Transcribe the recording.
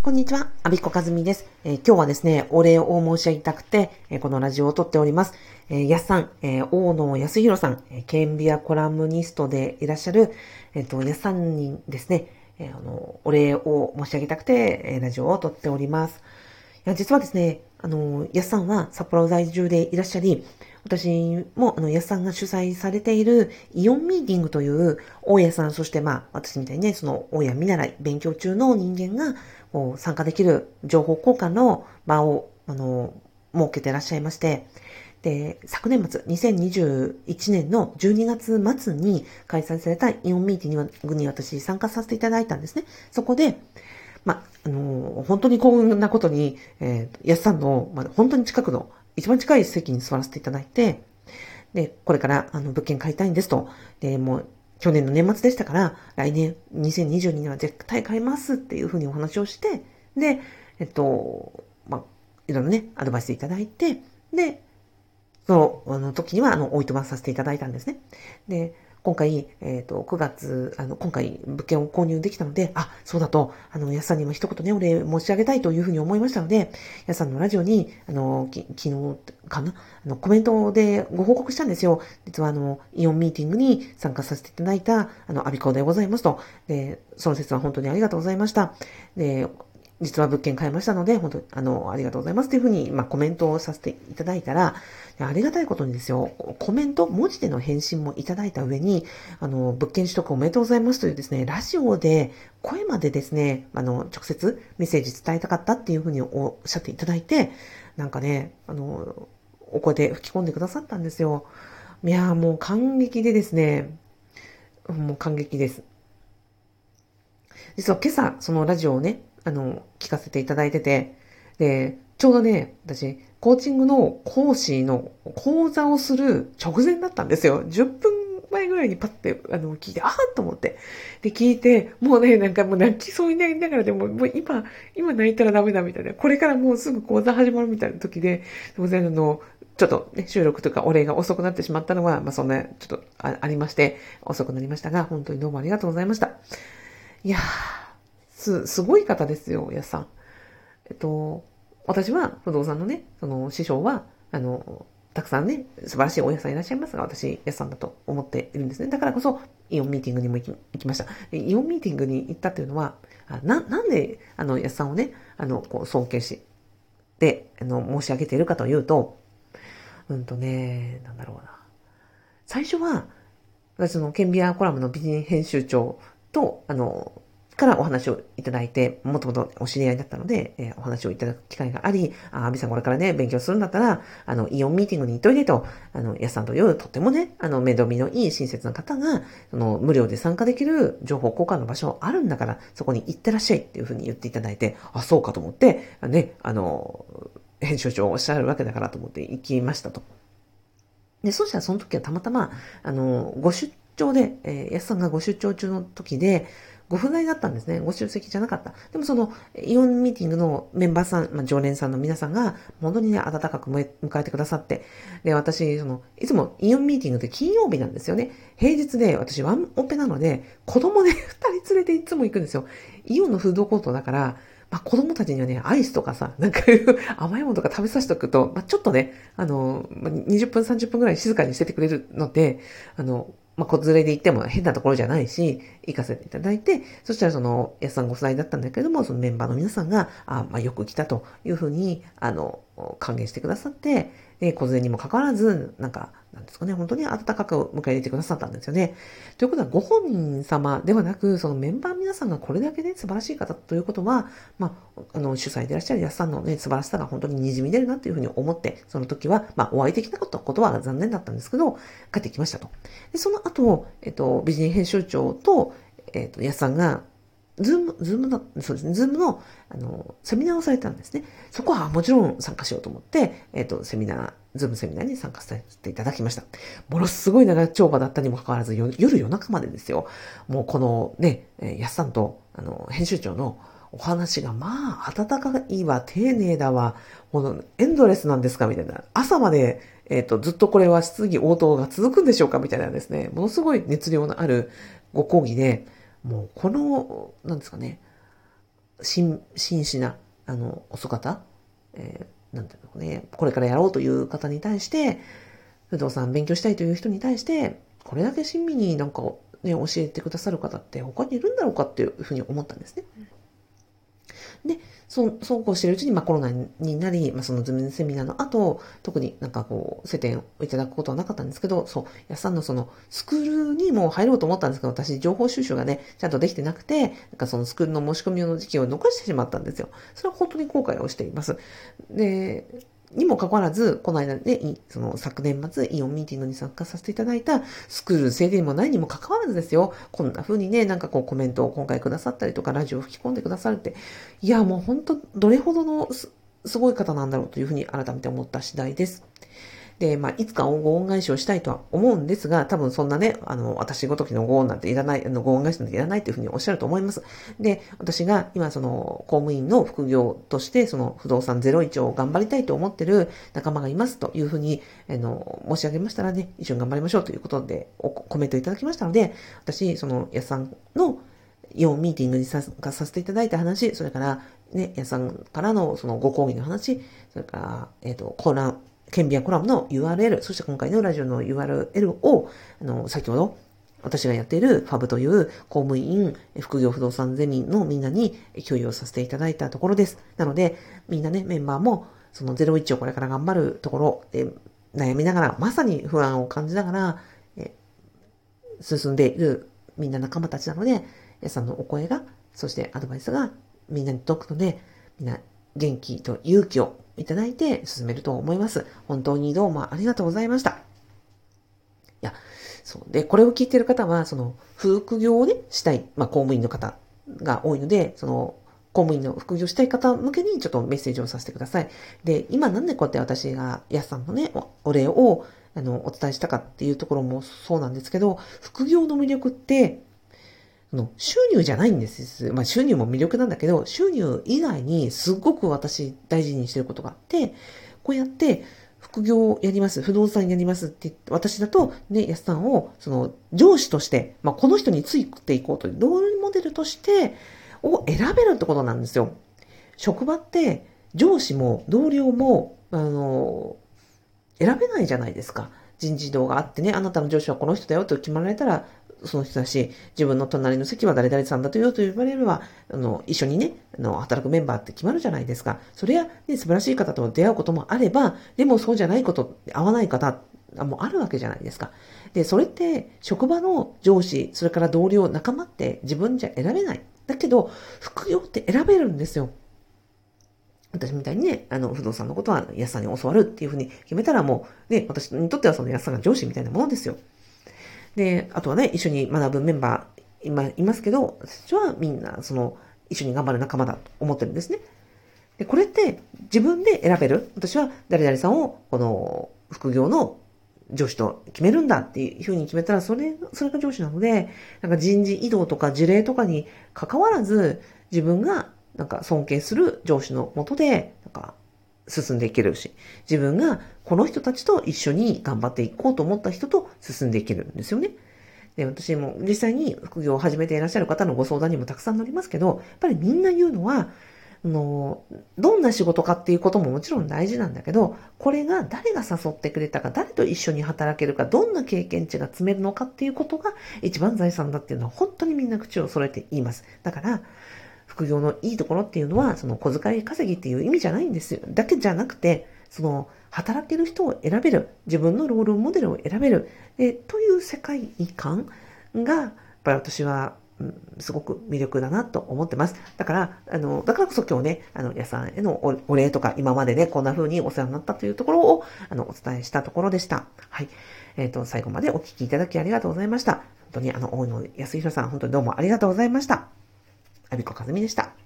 こんにちは、アビコカズミです、えー、今日はですね、お礼を申し上げたくて、えー、このラジオを撮っております。えー、やすさん、えー、大野康弘さん、えー、ケンビアコラムニストでいらっしゃる、えっ、と、やすさんにですね、えあの、お礼を申し上げたくて、えラジオを撮っております。いや、実はですね、あの、やすさんは札幌在住でいらっしゃり、私も、あの、安さんが主催されているイオンミーティングという、大家さん、そしてまあ、私みたいにね、その、大家見習い、勉強中の人間が、参加できる情報交換の場を、あの、設けてらっしゃいまして、で、昨年末、2021年の12月末に開催されたイオンミーティングに私参加させていただいたんですね。そこで、まあ、の本当に幸運なことに、えー、安さんの、ま、本当に近くの一番近い席に座らせていただいて、で、これからあの物件買いたいんですと。で、もう去年の年末でしたから、来年2022年は絶対買いますっていうふうにお話をして、で、えっと、まあ、いろんなね、アドバイスいただいて、で、その、あの時には、あの、おいとまさせていただいたんですね。で、今回、えっ、ー、と、9月、あの、今回物件を購入できたので、あ、そうだと、あの、やさんにも一言ね、お礼申し上げたいというふうに思いましたので、やさんのラジオに、あの、き昨日かな、あの、コメントでご報告したんですよ。実はあの、イオンミーティングに参加させていただいた、あの、アビコでございますと。で、その説は本当にありがとうございました。で、実は物件買いましたので、本当あの、ありがとうございますというふうに、まあ、コメントをさせていただいたら、ありがたいことにですよ、コメント、文字での返信もいただいた上に、あの、物件取得おめでとうございますというですね、ラジオで、声までですね、あの、直接メッセージ伝えたかったっていうふうにおっしゃっていただいて、なんかね、あの、お声で吹き込んでくださったんですよ。いやもう感激でですね、もう感激です。実は今朝、そのラジオをね、あの、聞かせていただいてて、で、ちょうどね、私、コーチングの講師の講座をする直前だったんですよ。10分前ぐらいにパッて、あの、聞いて、ああと思って。で、聞いて、もうね、なんかもう泣きそうになりながらでも、もう今、今泣いたらダメだみたいな。これからもうすぐ講座始まるみたいな時で、当然あの、ちょっとね、収録とかお礼が遅くなってしまったのは、まあそんな、ちょっとありまして、遅くなりましたが、本当にどうもありがとうございました。いやー、す、すごい方ですよ、やさん。えっと、私は不動産のね、その師匠は、あの、たくさんね、素晴らしいお野菜いらっしゃいますが、私、やさんだと思っているんですね。だからこそ、イオンミーティングにも行き行きました。イオンミーティングに行ったっていうのは、な、なんで、あの、やさんをね、あの、こう、尊敬し、で、あの、申し上げているかというと、うんとね、なんだろうな。最初は、私のケンビアコラムの美人編集長と、あの、からお話をいただいて、もともとお知り合いだったので、えー、お話をいただく機会があり、あ、アビさんこれからね、勉強するんだったら、あの、イオンミーティングに行っといてと、あの、やさんというとってもね、あの、面倒見のいい親切な方が、その、無料で参加できる情報交換の場所あるんだから、そこに行ってらっしゃいっていうふうに言っていただいて、あ、そうかと思って、ね、あの、編集長おっしゃるわけだからと思って行きましたと。で、そしたらその時はたまたま、あの、ご出張で、えー、安さんがご出張中の時で、ご不在だったんですね。ご出席じゃなかった。でもその、イオンミーティングのメンバーさん、まあ、常連さんの皆さんが、本当にね、温かく迎えてくださって、で、私、その、いつもイオンミーティングって金曜日なんですよね。平日で、私ワンオペなので、子供で二人連れていつも行くんですよ。イオンのフードコートだから、まあ、子供たちにはね、アイスとかさ、なんか甘いものとか食べさせておくと、まあ、ちょっとね、あの、20分、30分くらい静かにしててくれるので、あの、まあ、子連れで行っても変なところじゃないし、行かせていただいて、そしたらその、安さんご夫妻だったんだけども、そのメンバーの皆さんが、あまあ、よく来たというふうに、あの、歓迎してくださって、で、小銭にもかかわらず、なんか、なんですかね、本当に温かく迎え入れてくださったんですよね。ということは、ご本人様ではなく、そのメンバー皆さんがこれだけね、素晴らしい方ということは、まあ、あの、主催でいらっしゃるやっさんのね、素晴らしさが本当に滲み出るなというふうに思って、その時は、まあ、お会いできなかったことは残念だったんですけど、帰ってきましたと。で、その後、えっと、美人編集長と、えっと、やっさんが、 Zoom、Zoom の、そうですね、 Zoom の、あの、セミナーをされたんですね。そこはもちろん参加しようと思って、えっ、ー、と、セミナー、 Zoom セミナーに参加させていただきました。ものすごい長丁場だったにもかかわらず、夜夜中までですよ。もうこのね、やっさんと、あの、編集長のお話が、まあ、温かいわ、丁寧だわ、この、エンドレスなんですかみたいな。朝まで、えっ、ー、と、ずっとこれは質疑応答が続くんでしょうかみたいなですね、ものすごい熱量のあるご講義で、もうこの、なんですかね、真、真摯な、あの、お姿、えー、なんていうのね、これからやろうという方に対して、不動産勉強したいという人に対して、これだけ親身になんかね、教えてくださる方って他にいるんだろうかっていうふうに思ったんですね。で、そう、そうこうしているうちに、まあコロナになり、まあそのズームセミナーの後、特になんかこう、接点をいただくことはなかったんですけど、そう、安さんのその、スクールにも入ろうと思ったんですけど、私、情報収集がね、ちゃんとできてなくて、なんかそのスクールの申し込みの時期を残してしまったんですよ。それは本当に後悔をしています。で、にもかかわらず、この間ね、その昨年末、イオンミーティングに参加させていただいたスクール制限もないにもかかわらずですよ、こんな風にね、なんかこうコメントを今回くださったりとか、ラジオを吹き込んでくださるって、いや、もう本当どれほどのすごい方なんだろうというふうに改めて思った次第です。で、まあ、いつかご恩返しをしたいとは思うんですが、多分そんなね、あの、私ごときのご恩なんていらない、あの、ご恩返しなんていらないというふうにおっしゃると思います。で、私が今その、公務員の副業として、その、不動産01を頑張りたいと思っている仲間がいますというふうに、あの、申し上げましたらね、一緒に頑張りましょうということで、コメントいただきましたので、私、その、やさんの、イオンミーティングに参加させていただいた話、それから、ね、やさんからのそのご講義の話、それから、えっ、ー、と、コーナー、ケンビアコラムの URL、そして今回のラジオの URL を、あの、先ほど、私がやっているファブという公務員、副業不動産ゼミのみんなに共有をさせていただいたところです。なので、みんなね、メンバーも、その01をこれから頑張るところで悩みながら、まさに不安を感じながら、え進んでいるみんな仲間たちなので、皆さんのお声が、そしてアドバイスがみんなに届くので、みんな元気と勇気をいただいて進めると思います。本当にどうもありがとうございました。いや、そう。で、これを聞いてる方は、その、副業をね、したい、まあ、公務員の方が多いので、その、公務員の副業したい方向けにちょっとメッセージをさせてください。で、今なんでこうやって私が、やすさんのね、お礼を、あの、お伝えしたかっていうところもそうなんですけど、副業の魅力って、の収入じゃないんです。まあ収入も魅力なんだけど、収入以外にすごく私大事にしてることがあって、こうやって副業をやります、不動産やりますってって、私だとね、安さんをその上司として、まあこの人についていこうというロールモデルとしてを選べるってことなんですよ。職場って上司も同僚も、あの、選べないじゃないですか。人事異動があってね、あなたの上司はこの人だよと決まられたら、その人だし、自分の隣の席は誰々さんだとよと言われれば、あの、一緒にね、あの、働くメンバーって決まるじゃないですか。それは、ね、素晴らしい方と出会うこともあれば、でもそうじゃないこと、合わない方もあるわけじゃないですか。で、それって、職場の上司、それから同僚、仲間って自分じゃ選べない。だけど、副業って選べるんですよ。私みたいにね、あの、不動産のことは安さんに教わるっていうふうに決めたらもう、ね、私にとってはその安さんが上司みたいなものですよ。で、あとはね、一緒に学ぶメンバー、今、いますけど、私はみんな、その、一緒に頑張る仲間だと思ってるんですね。で、これって自分で選べる？私は誰々さんを、この、副業の上司と決めるんだっていうふうに決めたら、それ、それが上司なので、なんか人事異動とか事例とかに関わらず、自分がなんか尊敬する上司のもとで、なんか進んでいけるし、自分がこの人たちと一緒に頑張っていこうと思った人と進んでいけるんですよね。で、私も実際に副業を始めていらっしゃる方のご相談にもたくさん乗りますけど、やっぱりみんな言うのは、の、どんな仕事かっていうことももちろん大事なんだけど、これが誰が誘ってくれたか、誰と一緒に働けるか、どんな経験値が積めるのかっていうことが一番財産だっていうのは本当にみんな口を揃えて言います。だから、副業のいいところっていうのは、その小遣い稼ぎっていう意味じゃないんですよ。だけじゃなくて、その、働ける人を選べる、自分のロールモデルを選べる、えという世界観が、やっぱり私は、うん、すごく魅力だなと思ってます。だから、あの、だからこそ今日ね、あの、皆さんへのお礼とか、今までね、こんな風にお世話になったというところを、あの、お伝えしたところでした。はい。えっ、ー、と、最後までお聞きいただきありがとうございました。本当に、あの、大野康弘さん、本当にどうもありがとうございました。アビコカズミでした。